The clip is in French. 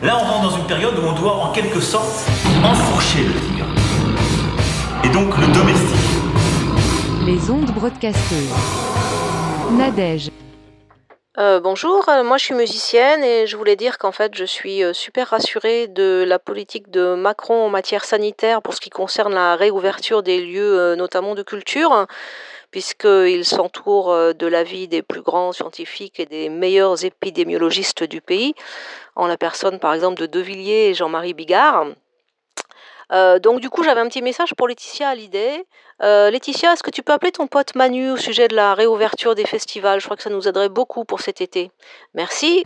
Là, on rentre dans une période où on doit en quelque sorte enfourcher le tigre. Et donc le domestique. Les ondes broadcasteuses. Nadège. Euh, bonjour, euh, moi je suis musicienne et je voulais dire qu'en fait je suis euh, super rassurée de la politique de Macron en matière sanitaire pour ce qui concerne la réouverture des lieux notamment de culture puisqu'il s'entoure de l'avis des plus grands scientifiques et des meilleurs épidémiologistes du pays, en la personne par exemple de De Villiers et Jean-Marie Bigard. Euh, donc du coup, j'avais un petit message pour Laetitia Hallyday. Euh, Laetitia, est-ce que tu peux appeler ton pote Manu au sujet de la réouverture des festivals? Je crois que ça nous aiderait beaucoup pour cet été. Merci.